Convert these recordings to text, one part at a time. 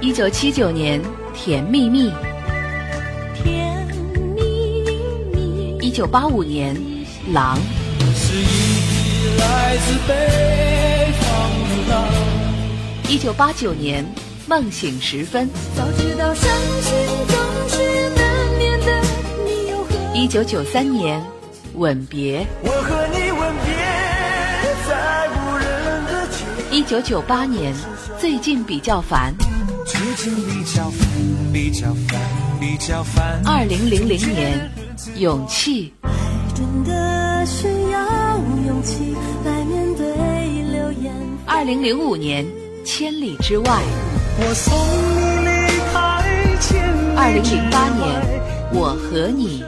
一九七九年，《甜蜜蜜》。甜蜜蜜。一九八五年，《狼》。是一来自北方的狼。一九八九年，《梦醒时分》。早知道伤心总是难免的，你又何一九九三年，《吻别》。我和你吻别在无人的街。一九九八年，最近比较烦。二零零零年，勇气。爱真的需要勇气来面对流言。二零零五年，千里之外。我送你离开千里之外。二零零八年，我和你。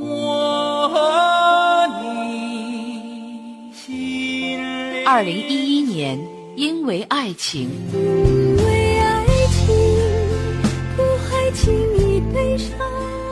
我和你心里。二零一一年，因为爱情。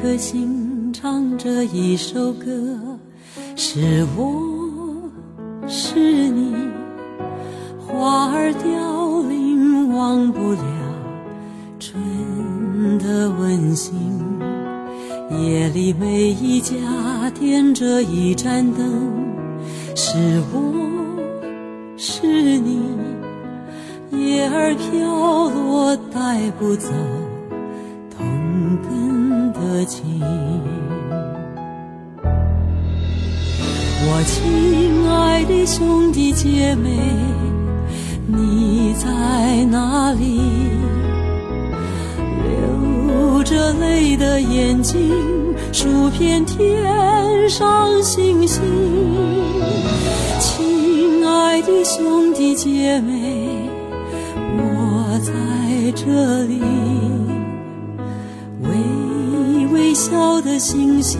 颗心唱着一首歌，是我是你，花儿凋零，忘不了春的温馨。夜里每一家点着一盏灯，是我是你，叶儿飘落，带不走。同根情，我亲爱的兄弟姐妹，你在哪里？流着泪的眼睛，数遍天上星星。亲爱的兄弟姐妹，我在这里。小的星星，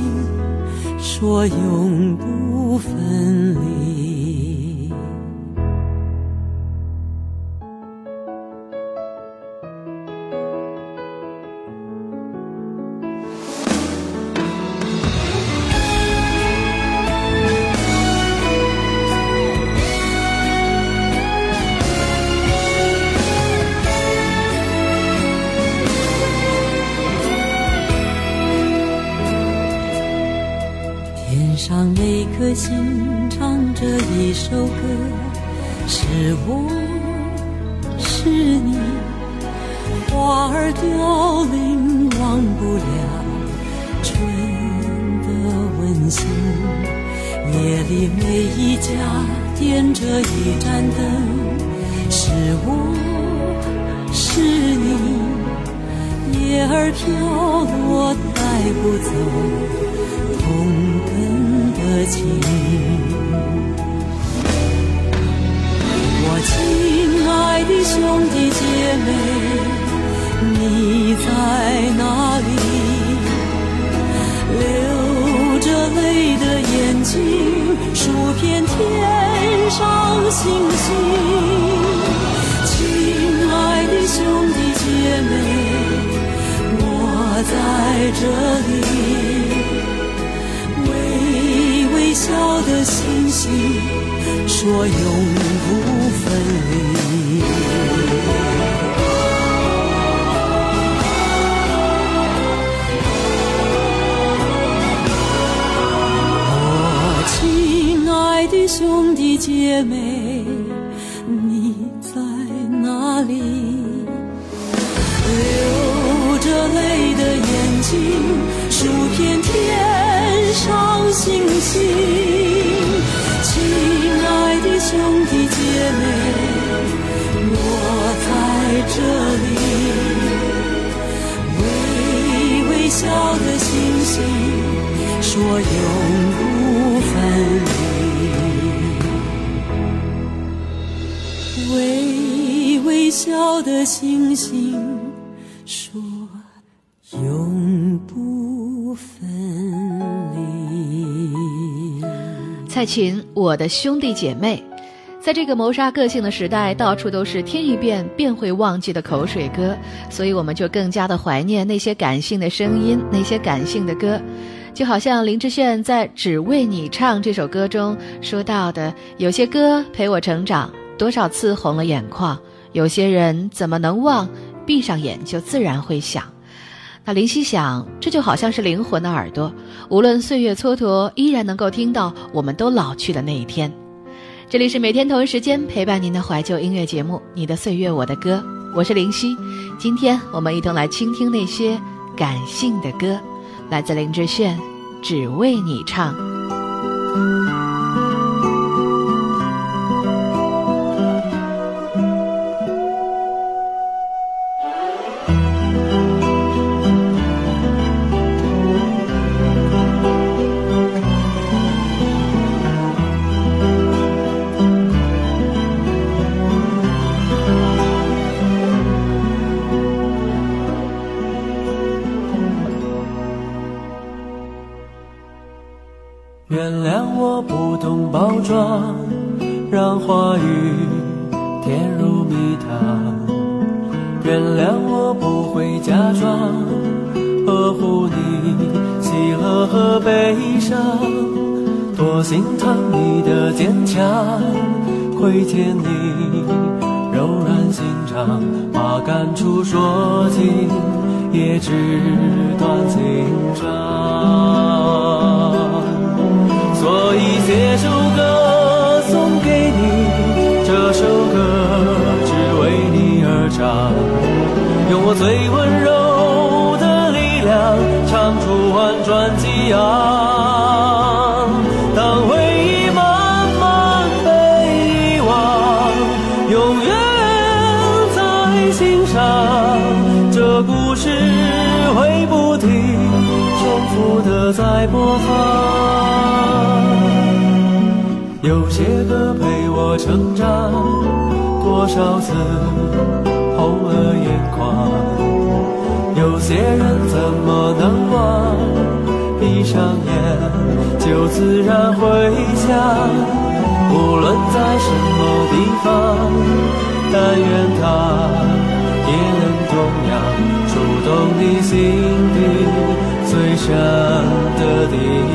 说永不分离。上每颗星唱着一首歌，是我是你，花儿凋零，忘不了春的温馨。夜里每一家点着一盏灯，是我是你，叶儿飘落，带不走。同根的情，我亲爱的兄弟姐妹，你在哪里？流着泪的眼睛，数遍天上星星。我有说永不分离微微笑的星星说永不分离。蔡琴我的兄弟姐妹。在这个谋杀个性的时代到处都是听一遍便会忘记的口水歌所以我们就更加的怀念那些感性的声音那些感性的歌。就好像林志炫在《只为你唱》这首歌中说到的：有些歌陪我成长，多少次红了眼眶；有些人怎么能忘？闭上眼就自然会想。那林夕想，这就好像是灵魂的耳朵，无论岁月蹉跎，依然能够听到我们都老去的那一天。这里是每天同一时间陪伴您的怀旧音乐节目《你的岁月我的歌》，我是林夕。今天我们一同来倾听那些感性的歌，来自林志炫，《只为你唱》。我不会假装呵护你喜乐和悲伤，多心疼你的坚强，亏欠你柔软心肠，把感触说尽也只断情伤。所以写首歌送给你，这首歌只为你而唱，用我最温柔的力量唱出婉转激昂。当回忆慢慢被遗忘，永远在心上，这故事会不停重复的在播放。有些歌陪我成长，多少次有些人怎么能忘？闭上眼就自然回想。无论在什么地方，但愿它也能同样触动你心底最深的地方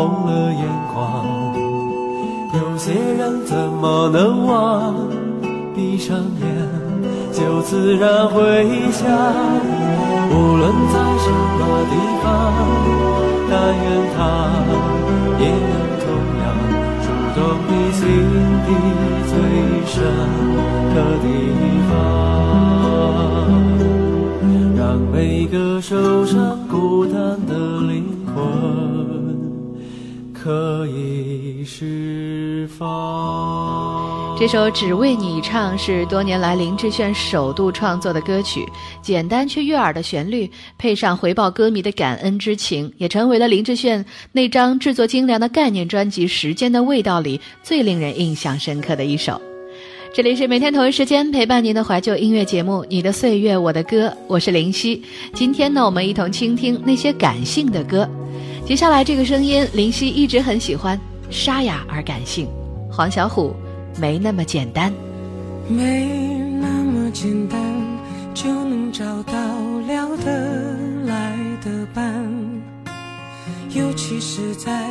红了眼眶。有些人怎么能忘？闭上眼就自然回想。无论在什么地方，但愿它也能同样触动你心底最深的地方。让每个受伤可以释放。这首《只为你唱》是多年来林志炫首度创作的歌曲，简单却悦耳的旋律，配上回报歌迷的感恩之情，也成为了林志炫那张制作精良的概念专辑《时间的味道》里最令人印象深刻的一首。这里是每天同一时间陪伴您的怀旧音乐节目《你的岁月我的歌》，我是林夕。今天呢，我们一同倾听那些感性的歌。接下来这个声音，林夕一直很喜欢，沙哑而感性。黄小琥，没那么简单，没那么简单就能找到聊得来的伴，尤其是在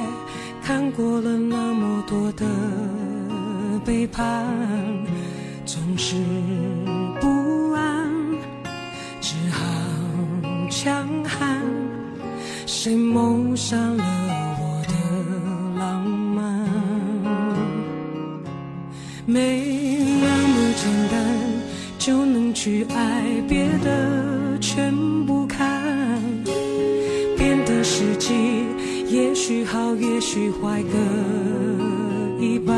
看过了那么多的。背叛总是不安，只好强悍。谁谋杀了我的浪漫？没那么简单就能去爱，别的全不看。变的时机也许好，也许坏各一半。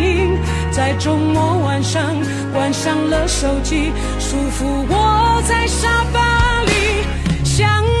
在周末晚上。关上了手机，舒服窝在沙发里，想。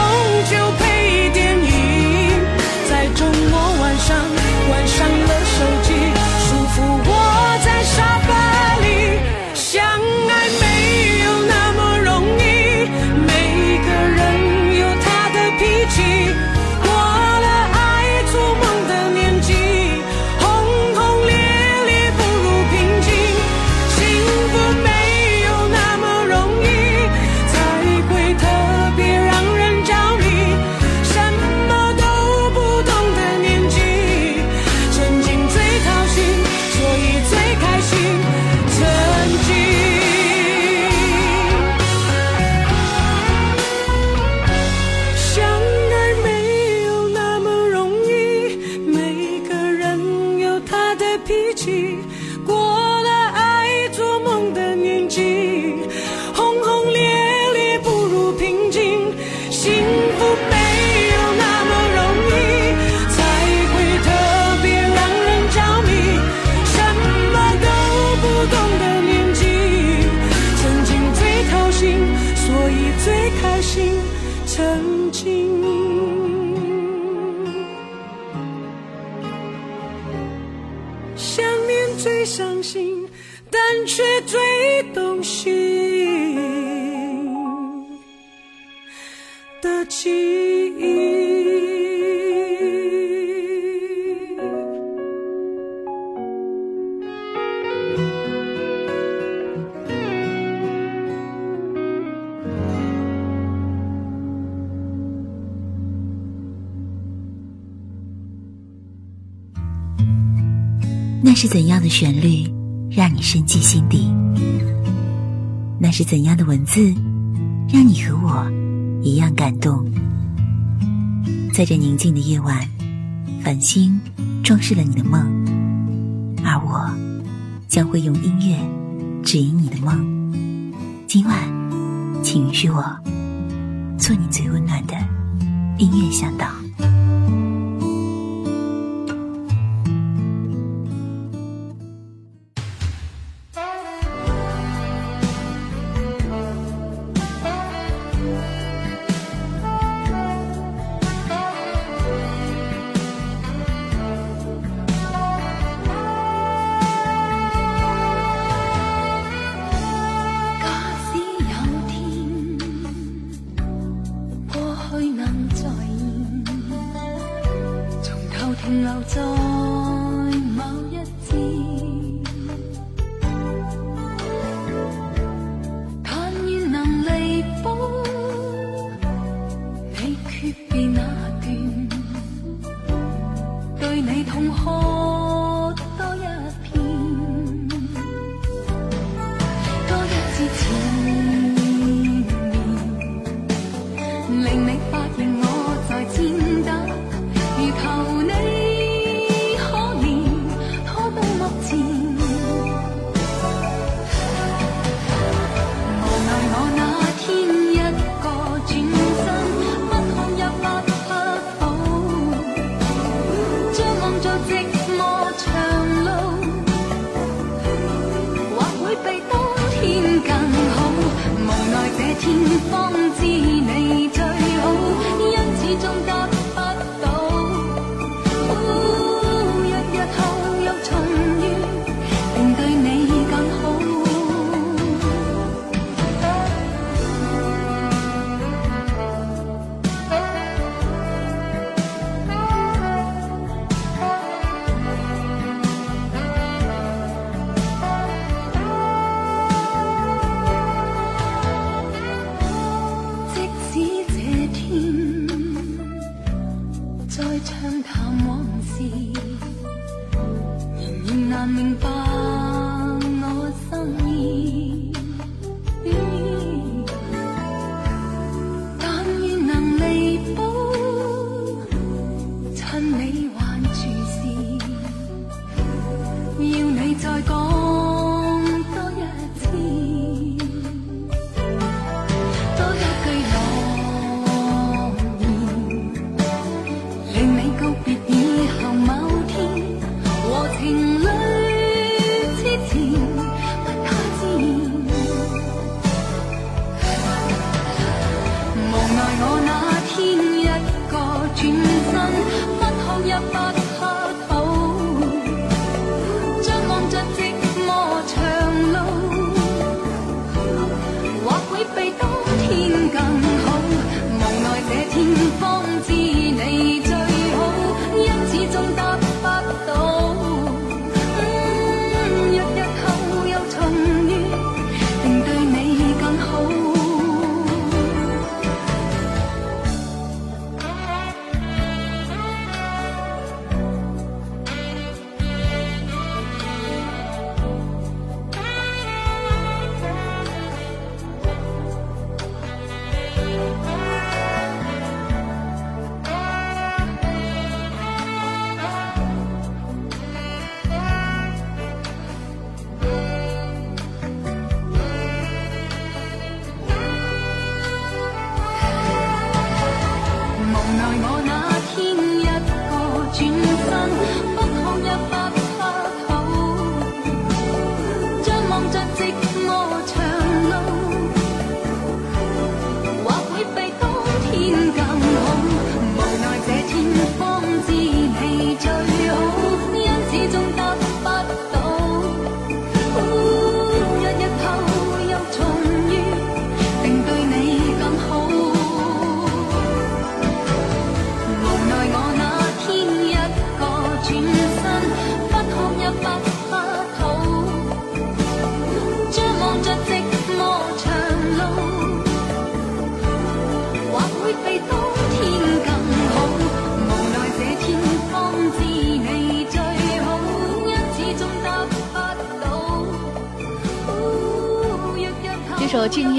心曾经想念最伤心但却最动心的记忆。那是怎样的旋律，让你深记心底？那是怎样的文字，让你和我一样感动？在这宁静的夜晚，繁星装饰了你的梦，而我将会用音乐指引你的梦。今晚，请允许我做你最温暖的音乐向导。方知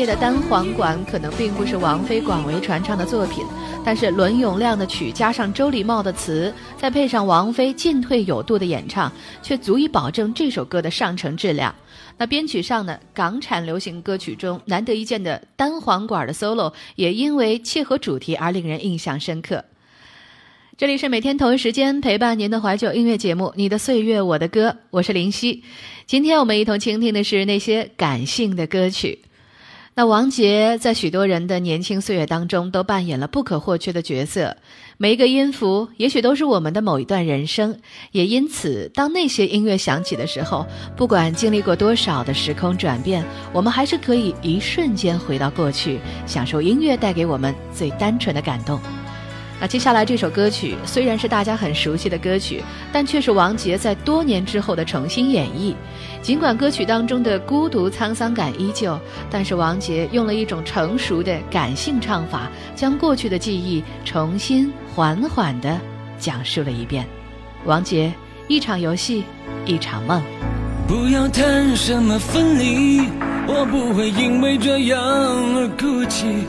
的单簧管可能并不是王菲广为传唱的作品，但是伦永亮的曲加上周礼茂的词，再配上王菲进退有度的演唱，却足以保证这首歌的上乘质量。那编曲上呢，港产流行歌曲中难得一见的单簧管的 solo，也因为切合主题而令人印象深刻。这里是每天同一时间陪伴您的怀旧音乐节目《你的岁月我的歌》，我是林夕。今天我们一同倾听的是那些感性的歌曲。那王杰在许多人的年轻岁月当中都扮演了不可或缺的角色，每一个音符也许都是我们的某一段人生。也因此，当那些音乐响起的时候，不管经历过多少的时空转变，我们还是可以一瞬间回到过去，享受音乐带给我们最单纯的感动。那接下来这首歌曲虽然是大家很熟悉的歌曲，但却是王杰在多年之后的重新演绎。尽管歌曲当中的孤独沧桑感依旧，但是王杰用了一种成熟的感性唱法，将过去的记忆重新缓缓地讲述了一遍。王杰，一场游戏，一场梦。不要谈什么分离，我不会因为这样而哭泣。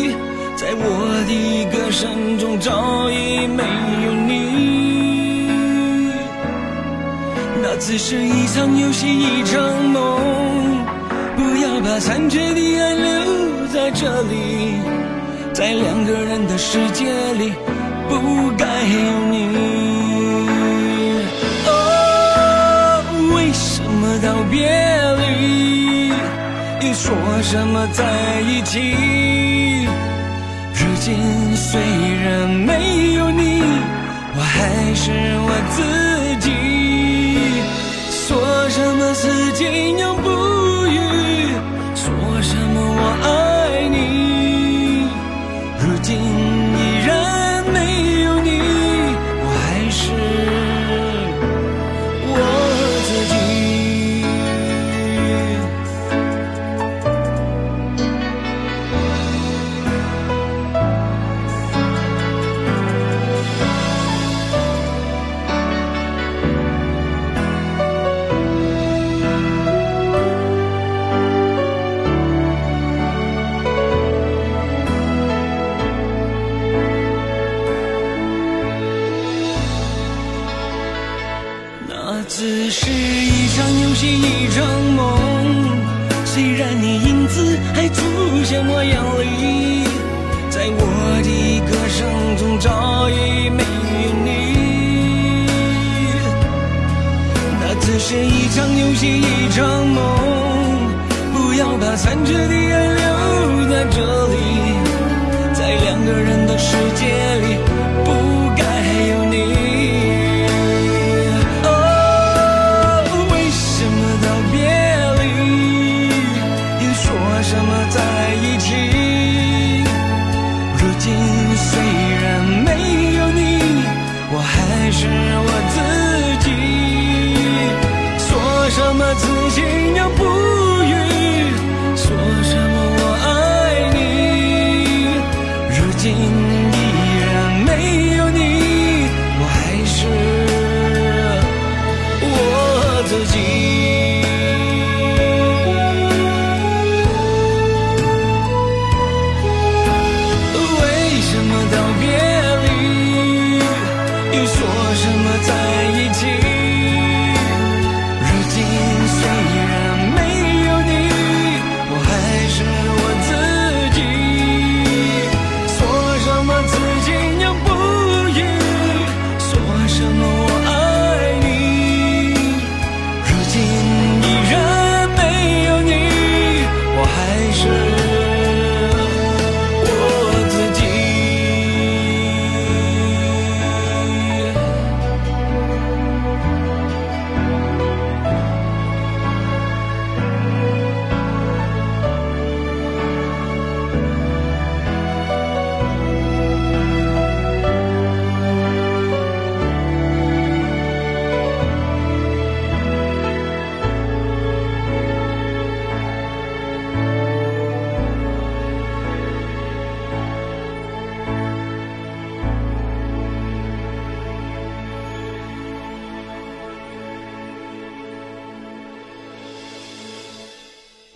在我的歌声中早已没有你，那只是一场游戏一场梦，不要把残缺的爱留在这里，在两个人的世界里不该有你。哦，为什么道别离，又说什么在一起？心虽然没有你，我还是我自己。说什么四季永不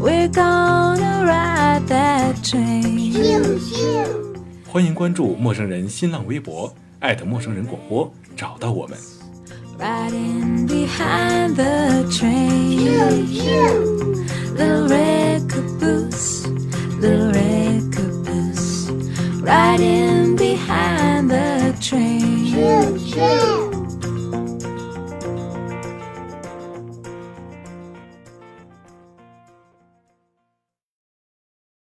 We're gonna ride that train. 欢迎关注陌生人新浪微博艾特陌生人广播，找到我们。 Riding behind the train. Little red caboose, little red caboose. Riding behind the train.